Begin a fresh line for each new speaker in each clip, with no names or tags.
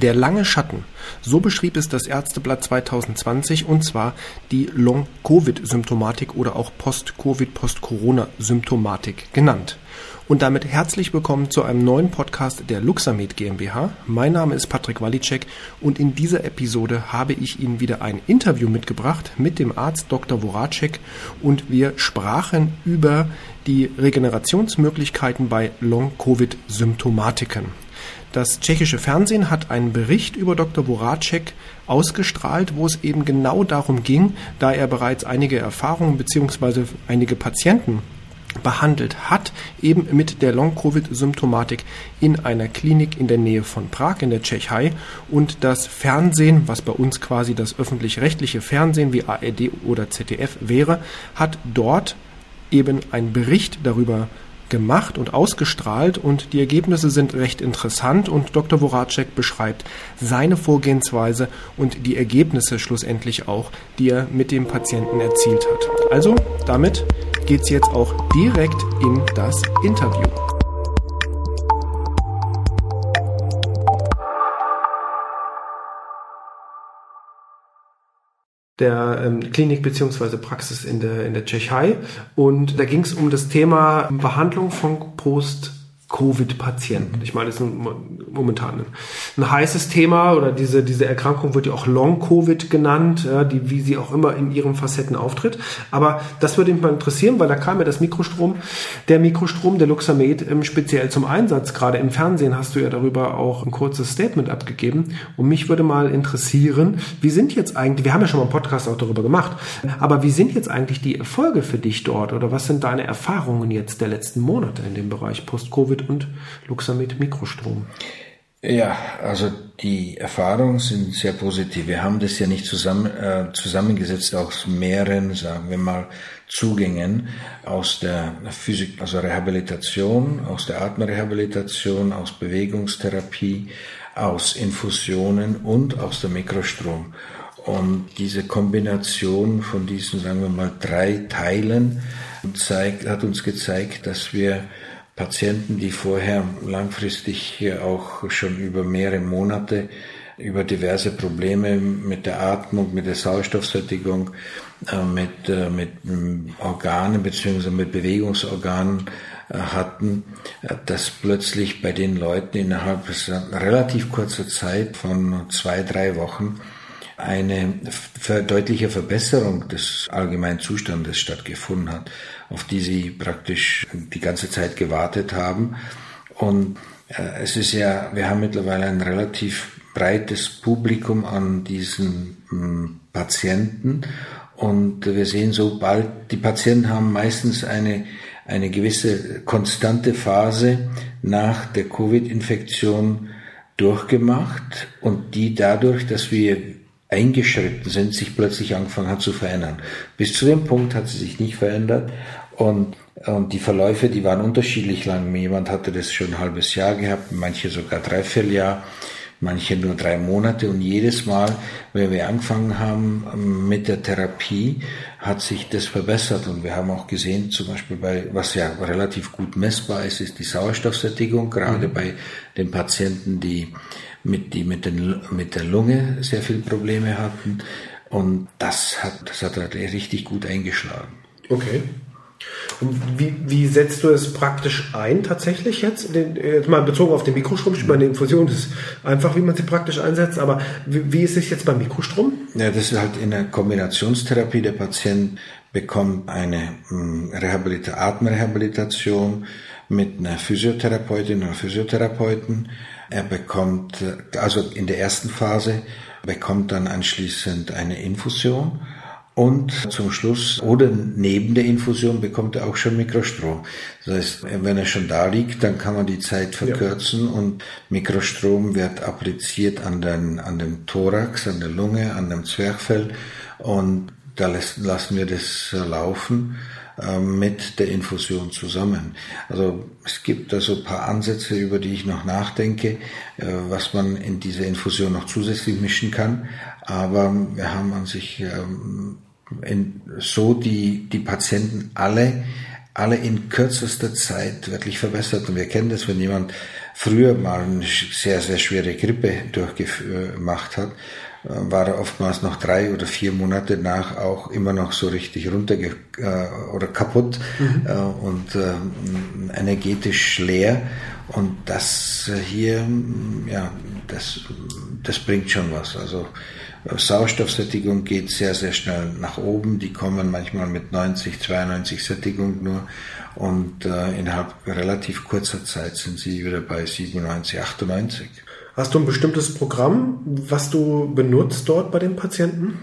Der lange Schatten, so beschrieb es das Ärzteblatt 2020 und zwar die Long-Covid-Symptomatik oder auch Post-Covid, Post-Corona-Symptomatik genannt. Und damit herzlich willkommen zu einem neuen Podcast der Luxamed GmbH. Mein Name ist Patrick Walicek und in dieser Episode habe ich Ihnen wieder ein Interview mitgebracht mit dem Arzt Dr. Voracek und wir sprachen über die Regenerationsmöglichkeiten bei Long-Covid-Symptomatiken. Das tschechische Fernsehen hat einen Bericht über Dr. Voracek ausgestrahlt, wo es eben genau darum ging, da er bereits einige Erfahrungen bzw. einige Patienten behandelt hat, eben mit der Long-Covid-Symptomatik in einer Klinik in der Nähe von Prag in der Tschechei. Und das Fernsehen, was bei uns quasi das öffentlich-rechtliche Fernsehen wie ARD oder ZDF wäre, hat dort eben einen Bericht darüber gemacht und ausgestrahlt und die Ergebnisse sind recht interessant und Dr. Voracek beschreibt seine Vorgehensweise und die Ergebnisse schlussendlich auch, die er mit dem Patienten erzielt hat. Also damit geht's jetzt auch direkt in das Interview. Der ähm, Klinik beziehungsweise Praxis in der, in der Tschechei. Und da ging es um das Thema Behandlung von Post- Covid-Patienten. Ich meine, das ist momentan ein, heißes Thema oder diese, diese Erkrankung wird ja auch Long-Covid genannt, ja, die, wie sie auch immer in ihren Facetten auftritt. Aber das würde mich mal interessieren, weil da kam ja das Mikrostrom, der Mikrostrom, der Luxamed ähm, speziell zum Einsatz. Gerade im Fernsehen hast du ja darüber auch ein kurzes Statement abgegeben. Und mich würde mal interessieren, wie sind jetzt eigentlich, wir haben ja schon mal einen Podcast auch darüber gemacht, aber wie sind jetzt eigentlich die Erfolge für dich dort oder was sind deine Erfahrungen jetzt der letzten Monate in dem Bereich Post-Covid und Luxamed Mikrostrom.
Ja, also die Erfahrungen sind sehr positiv. Wir haben das ja nicht zusammen, äh, zusammengesetzt aus mehreren, sagen wir mal, Zugängen aus der Physik, also Rehabilitation, aus der Atemrehabilitation, aus Bewegungstherapie, aus Infusionen und aus der Mikrostrom. Und diese Kombination von diesen, sagen wir mal, drei Teilen zeigt, hat uns gezeigt, dass wir Patienten, die vorher langfristig auch schon über mehrere Monate über diverse Probleme mit der Atmung, mit der Sauerstoffsättigung, äh, mit, äh, mit Organen bzw. mit Bewegungsorganen äh, hatten, dass plötzlich bei den Leuten innerhalb relativ kurzer Zeit von zwei, drei Wochen eine deutliche Verbesserung des allgemeinen Zustandes stattgefunden hat, auf die sie praktisch die ganze Zeit gewartet haben. Und äh, es ist ja, wir haben mittlerweile ein relativ breites Publikum an diesen hm, Patienten und wir sehen so bald, die Patienten haben meistens eine, eine gewisse konstante Phase nach der Covid-Infektion durchgemacht und die dadurch, dass wir eingeschritten sind, sich plötzlich angefangen hat zu verändern. Bis zu dem Punkt hat sie sich nicht verändert und, und die Verläufe, die waren unterschiedlich lang. Jemand hatte das schon ein halbes Jahr gehabt, manche sogar dreiviertel Jahr, manche nur drei Monate und jedes Mal, wenn wir angefangen haben ähm, mit der Therapie, hat sich das verbessert und wir haben auch gesehen, zum Beispiel bei, was ja relativ gut messbar ist, ist die Sauerstoffsättigung, gerade mhm. bei den Patienten, die mit, die mit, den, mit der Lunge sehr viele Probleme hatten. Und das hat, das hat halt richtig gut eingeschlagen.
Okay. Und wie, wie setzt du es praktisch ein tatsächlich jetzt? Den, jetzt mal bezogen auf den Mikrostrom. Ich meine, Infusion ist einfach, wie man sie praktisch einsetzt, aber wie, wie ist es jetzt beim Mikrostrom?
Ja, das ist halt in der Kombinationstherapie. Der Patient bekommt eine hm, Rehabilita Atemrehabilitation mit einer Physiotherapeutin oder Physiotherapeuten er bekommt, also in der ersten Phase, bekommt dann anschließend eine Infusion und zum Schluss oder neben der Infusion bekommt er auch schon Mikrostrom. Das heißt, wenn er schon da liegt, dann kann man die Zeit verkürzen ja. und Mikrostrom wird appliziert an, den, an dem Thorax, an der Lunge, an dem Zwerchfell und da lassen wir das laufen ähm, mit der Infusion zusammen. Also es gibt da so ein paar Ansätze, über die ich noch nachdenke, äh, was man in diese Infusion noch zusätzlich mischen kann. Aber wir haben an sich ähm, so die, die Patienten alle alle in kürzester Zeit wirklich verbessert. Und wir kennen das, wenn jemand früher mal eine sehr, sehr schwere Grippe durchgemacht hat, äh, war er oftmals noch drei oder vier Monate nach auch immer noch so richtig runter äh, oder kaputt mhm. äh, und äh, energetisch leer. Und das hier, ja, das, das bringt schon was. Also äh, Sauerstoffsättigung geht sehr, sehr schnell nach oben. Die kommen manchmal mit 90, 92 Sättigung nur. Und äh, innerhalb relativ kurzer Zeit sind sie wieder bei 97, 98.
Hast du ein bestimmtes Programm, was du benutzt dort bei den Patienten?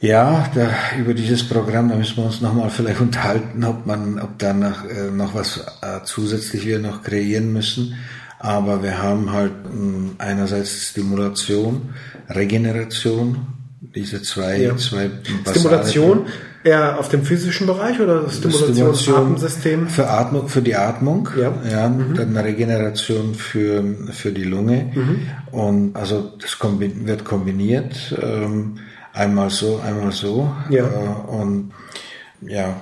Ja, da, über dieses Programm, da müssen wir uns nochmal vielleicht unterhalten, ob man, ob da noch, äh, noch was äh, zusätzlich wir noch kreieren müssen. Aber wir haben halt mh, hm, einerseits Stimulation, Regeneration, diese zwei, ja. zwei
Stimulation eher auf dem physischen Bereich oder Stimulation, Stimulation?
Für Atmung, für die Atmung, ja, ja mhm. dann Regeneration für, für die Lunge. Mhm. Und also das kombi wird kombiniert, ähm, einmal so, einmal so. Ja. Äh, und ja,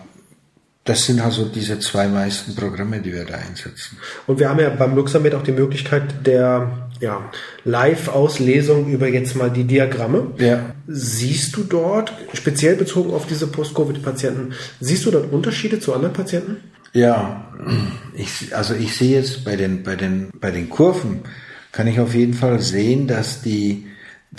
das sind also diese zwei meisten Programme, die wir da einsetzen.
Und wir haben ja beim Luxamed auch die Möglichkeit der ja, Live-Auslesung über jetzt mal die Diagramme. Ja. Siehst du dort, speziell bezogen auf diese Post-Covid-Patienten, siehst du dort Unterschiede zu anderen Patienten?
Ja, ich, also ich sehe jetzt bei den, bei den, bei den Kurven, kann ich auf jeden Fall sehen, dass die,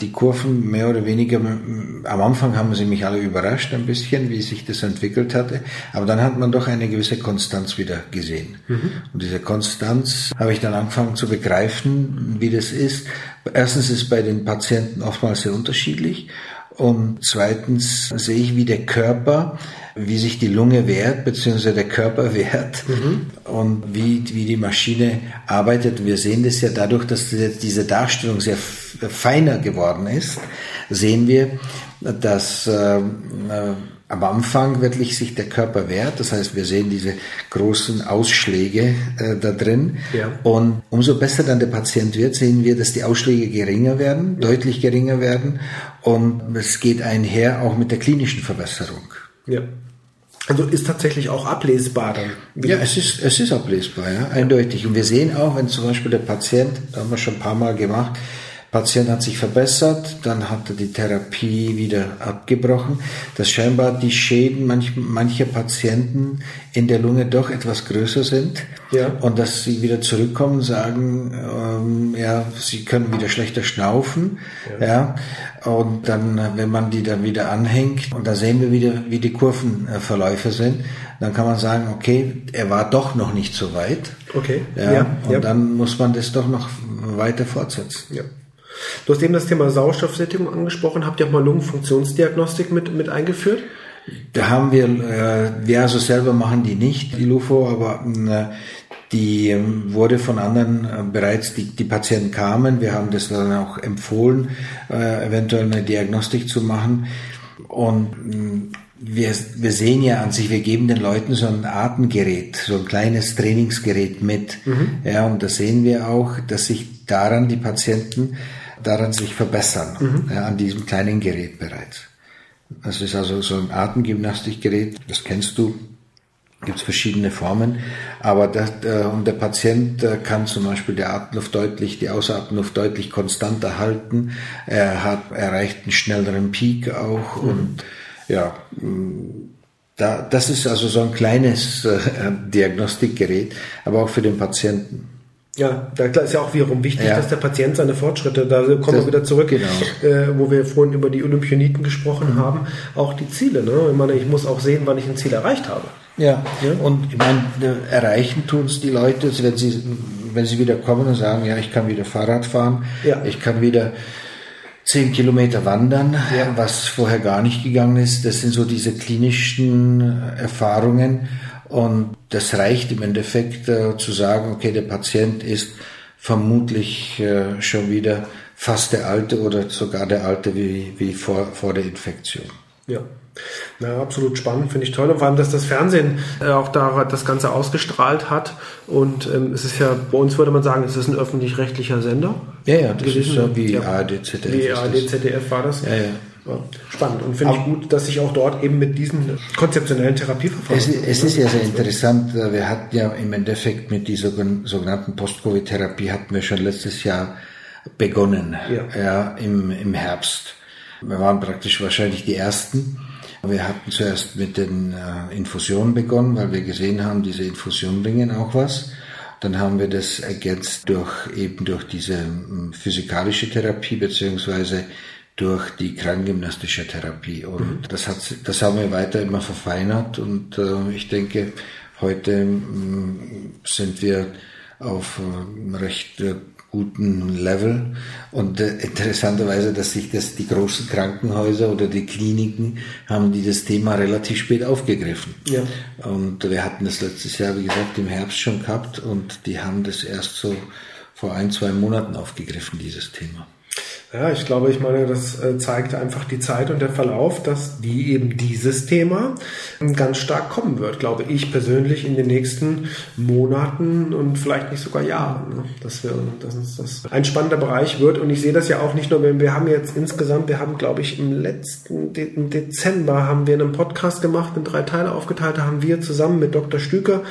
die Kurven mehr oder weniger, am Anfang haben sie mich alle überrascht ein bisschen, wie sich das entwickelt hatte, aber dann hat man doch eine gewisse Konstanz wieder gesehen. Mhm. Und diese Konstanz habe ich dann angefangen zu begreifen, wie das ist. Erstens ist bei den Patienten oftmals sehr unterschiedlich und zweitens sehe ich, wie der Körper, wie sich die Lunge wehrt, beziehungsweise der Körper wehrt mhm. und wie, wie die Maschine arbeitet. Wir sehen das ja dadurch, dass diese Darstellung sehr feiner geworden ist, sehen wir, dass äh, äh am Anfang wirklich sich der Körper wehrt. Das heißt, wir sehen diese großen Ausschläge äh, da drin. Ja. Und umso besser dann der Patient wird, sehen wir, dass die Ausschläge geringer werden, ja. deutlich geringer werden. Und es geht einher auch mit der klinischen Verbesserung.
Ja. Also ist tatsächlich auch ablesbar dann.
Ja, es ist, es ist ablesbar, ja, eindeutig. Und wir sehen auch, wenn zum Beispiel der Patient, da haben wir schon ein paar Mal gemacht, Patient hat sich verbessert, dann hat er die Therapie wieder abgebrochen, dass scheinbar die Schäden manch, mancher Patienten in der Lunge doch etwas größer sind ja. und dass sie wieder zurückkommen, sagen, ähm, ja, sie können wieder schlechter schnaufen, ja. ja, und dann, wenn man die dann wieder anhängt und da sehen wir wieder, wie die Kurvenverläufe sind, dann kann man sagen, okay, er war doch noch nicht so weit.
Okay.
Ja, ja und ja. dann muss man das doch noch weiter fortsetzen.
Ja. Du hast eben das Thema Sauerstoffsättigung angesprochen. Habt ihr auch mal Lungenfunktionsdiagnostik mit, mit eingeführt?
Da haben wir, äh, wir also selber machen die nicht, die LUFO, aber äh, die ähm, wurde von anderen äh, bereits, die, die Patienten kamen. Wir haben das dann auch empfohlen, äh, eventuell eine Diagnostik zu machen. Und äh, wir, wir sehen ja an sich, wir geben den Leuten so ein Atemgerät, so ein kleines Trainingsgerät mit. Mhm. Ja, und da sehen wir auch, dass sich daran die Patienten daran sich verbessern, mhm. ja, an diesem kleinen Gerät bereits. Das ist also so ein Atemgymnastikgerät, das kennst du, gibt es verschiedene Formen, aber das, äh, und der Patient äh, kann zum Beispiel die Atemluft deutlich, die Außenatmluft deutlich konstant erhalten, er hat erreicht einen schnelleren Peak auch mhm. und ja, da, das ist also so ein kleines äh, Diagnostikgerät, aber auch für den Patienten.
Ja, da ist ja auch wiederum wichtig, ja. dass der Patient seine Fortschritte, da kommen wir wieder zurück, genau. äh, wo wir vorhin über die Olympioniten gesprochen mhm. haben, auch die Ziele. Ne? Ich meine, ich muss auch sehen, wann ich ein Ziel erreicht habe.
Ja, ja? und ich meine, erreichen tun es die Leute, also wenn sie, wenn sie wieder kommen und sagen, ja, ich kann wieder Fahrrad fahren, ja. ich kann wieder zehn Kilometer wandern, ja. was vorher gar nicht gegangen ist. Das sind so diese klinischen Erfahrungen und das reicht im Endeffekt äh, zu sagen, okay, der Patient ist vermutlich äh, schon wieder fast der alte oder sogar der alte wie, wie vor, vor der Infektion.
Ja. Ja, absolut spannend, finde ich toll. Und vor allem, dass das Fernsehen äh, auch da das Ganze ausgestrahlt hat. Und ähm, es ist ja, bei uns würde man sagen, es ist ein öffentlich-rechtlicher Sender.
Ja, ja, das gewesen. ist so wie ja. ARD, ZDF.
Wie ARD, ZDF war das.
Ja, ja.
Ja, spannend und finde ich gut, dass sich auch dort eben mit diesen konzeptionellen Therapieverfahren.
Es, es ist ja sehr interessant. Wir hatten ja im Endeffekt mit dieser sogenannten Post-Covid-Therapie hatten wir schon letztes Jahr begonnen, ja, ja im, im Herbst. Wir waren praktisch wahrscheinlich die ersten. Wir hatten zuerst mit den äh, Infusionen begonnen, weil wir gesehen haben, diese Infusionen bringen auch was. Dann haben wir das ergänzt durch eben durch diese physikalische Therapie beziehungsweise durch die krankengymnastische Therapie. Und mhm. das hat, das haben wir weiter immer verfeinert und äh, ich denke, heute mh, hm, sind wir auf äh, recht äh, guten Level. Und äh, interessanterweise, dass sich das, die großen Krankenhäuser oder die Kliniken haben die das Thema relativ spät aufgegriffen. Ja. Und wir hatten das letztes Jahr, wie gesagt, im Herbst schon gehabt und die haben das erst so vor ein, zwei Monaten aufgegriffen, dieses Thema.
Ja, ich glaube, ich meine, das äh, zeigt einfach die Zeit und der Verlauf, dass die eben dieses Thema ganz stark kommen wird, glaube ich persönlich in den nächsten Monaten und vielleicht nicht sogar Jahren. Ne? Dass wir, dass uns das ein spannender Bereich wird. Und ich sehe das ja auch nicht nur, wenn wir haben jetzt insgesamt, wir haben, glaube ich, im letzten Dezember haben wir einen Podcast gemacht, in drei Teile aufgeteilt, da haben wir zusammen mit Dr. Stüker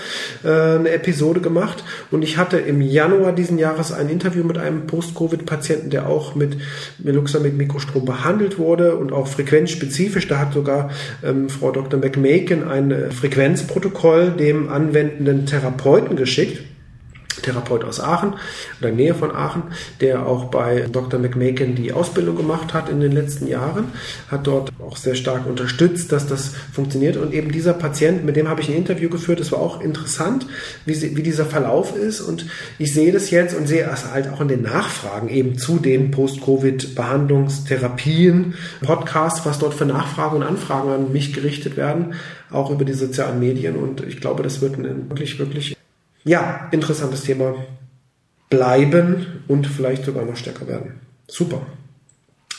äh, eine Episode gemacht. Und ich hatte im Januar diesen Jahres ein Interview mit einem Post-Covid-Patienten, der auch mit Meluxa mit Mikrostrom behandelt wurde und auch frequenzspezifisch. Da hat sogar ähm, Frau Dr. McMaken ein äh, Frequenzprotokoll dem anwendenden Therapeuten geschickt Therapeut aus Aachen oder Nähe von Aachen, der auch bei Dr. McMaken die Ausbildung gemacht hat in den letzten Jahren, hat dort auch sehr stark unterstützt, dass das funktioniert. Und eben dieser Patient, mit dem habe ich ein Interview geführt, das war auch interessant, wie, sie, wie dieser Verlauf ist. Und ich sehe das jetzt und sehe es halt auch in den Nachfragen eben zu den Post-Covid-Behandlungstherapien, Podcasts, was dort für Nachfragen und Anfragen an mich gerichtet werden, auch über die sozialen Medien. Und ich glaube, das wird ein wirklich, wirklich ja, interessantes Thema bleiben und vielleicht sogar noch stärker werden. Super.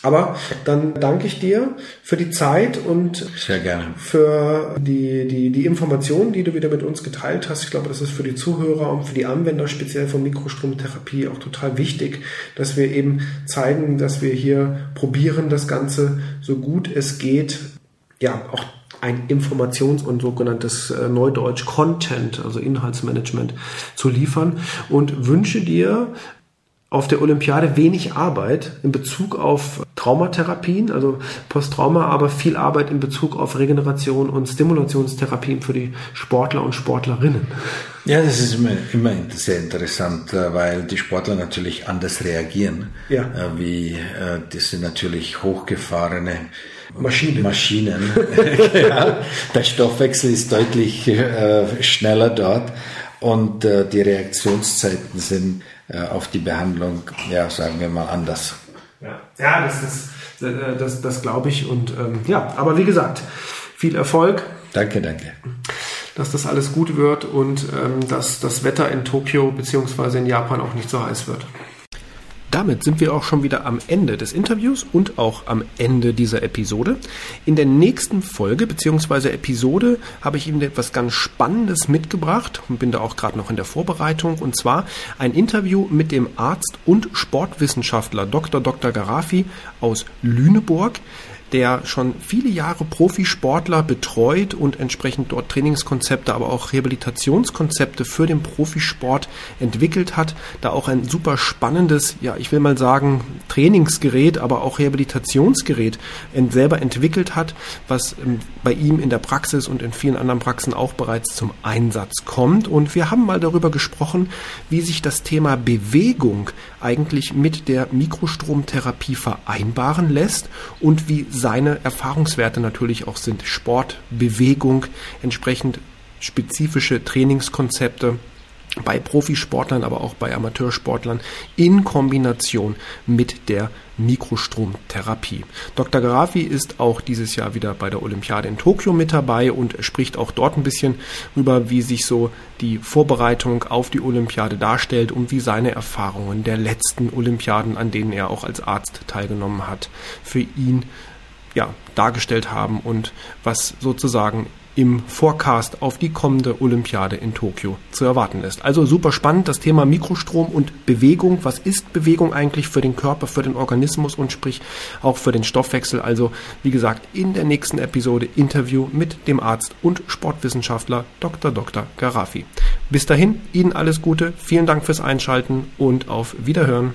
Aber dann danke ich dir für die Zeit und
Sehr gerne.
für die, die, die Informationen, die du wieder mit uns geteilt hast. Ich glaube, das ist für die Zuhörer und für die Anwender speziell von Mikrostromtherapie auch total wichtig, dass wir eben zeigen, dass wir hier probieren, das Ganze so gut es geht, ja, auch ein Informations- und sogenanntes äh, Neudeutsch Content, also Inhaltsmanagement zu liefern. Und wünsche dir auf der Olympiade wenig Arbeit in Bezug auf Traumatherapien, also Posttrauma, aber viel Arbeit in Bezug auf Regeneration und Stimulationstherapien für die Sportler und Sportlerinnen.
Ja, das ist immer, immer sehr interessant, äh, weil die Sportler natürlich anders reagieren. Ja. Äh, wie, das sind natürlich hochgefahrene Maschinen. Maschinen. ja, der Stoffwechsel ist deutlich äh, schneller dort und äh, die Reaktionszeiten sind äh, auf die Behandlung, ja, sagen wir mal, anders.
Ja, ja das, ist, äh, das, das glaube ich. Und ähm, ja, aber wie gesagt, viel Erfolg.
Danke, danke.
Dass das alles gut wird und ähm, dass das Wetter in Tokio bzw. in Japan auch nicht so heiß wird. Damit sind wir auch schon wieder am Ende des Interviews und auch am Ende dieser Episode. In der nächsten Folge bzw. Episode habe ich Ihnen etwas ganz Spannendes mitgebracht und bin da auch gerade noch in der Vorbereitung und zwar ein Interview mit dem Arzt und Sportwissenschaftler Dr. Dr. Garafi aus Lüneburg der schon viele Jahre Profisportler betreut und entsprechend dort Trainingskonzepte, aber auch Rehabilitationskonzepte für den Profisport entwickelt hat. Da auch ein super spannendes, ja, ich will mal sagen, Trainingsgerät, aber auch Rehabilitationsgerät selber entwickelt hat, was ähm, bei ihm in der Praxis und in vielen anderen Praxen auch bereits zum Einsatz kommt. Und wir haben mal darüber gesprochen, wie sich das Thema Bewegung eigentlich mit der Mikrostromtherapie vereinbaren lässt und wie seine Erfahrungswerte natürlich auch sind. Sport, Bewegung, entsprechend spezifische Trainingskonzepte bei Profisportlern, aber auch bei Amateursportlern in Kombination mit der Mikrostromtherapie. Dr. Garafi ist auch dieses Jahr wieder bei der Olympiade in Tokio mit dabei und spricht auch dort ein bisschen über, wie sich so die Vorbereitung auf die Olympiade darstellt und wie seine Erfahrungen der letzten Olympiaden, an denen er auch als Arzt teilgenommen hat, für ihn ja, dargestellt haben und was sozusagen im Forecast auf die kommende Olympiade in Tokio zu erwarten ist. Also super spannend, das Thema Mikrostrom und Bewegung. Was ist Bewegung eigentlich für den Körper, für den Organismus und sprich auch für den Stoffwechsel? Also wie gesagt, in der nächsten Episode Interview mit dem Arzt und Sportwissenschaftler Dr. Dr. Garafi. Bis dahin, Ihnen alles Gute, vielen Dank fürs Einschalten und auf Wiederhören.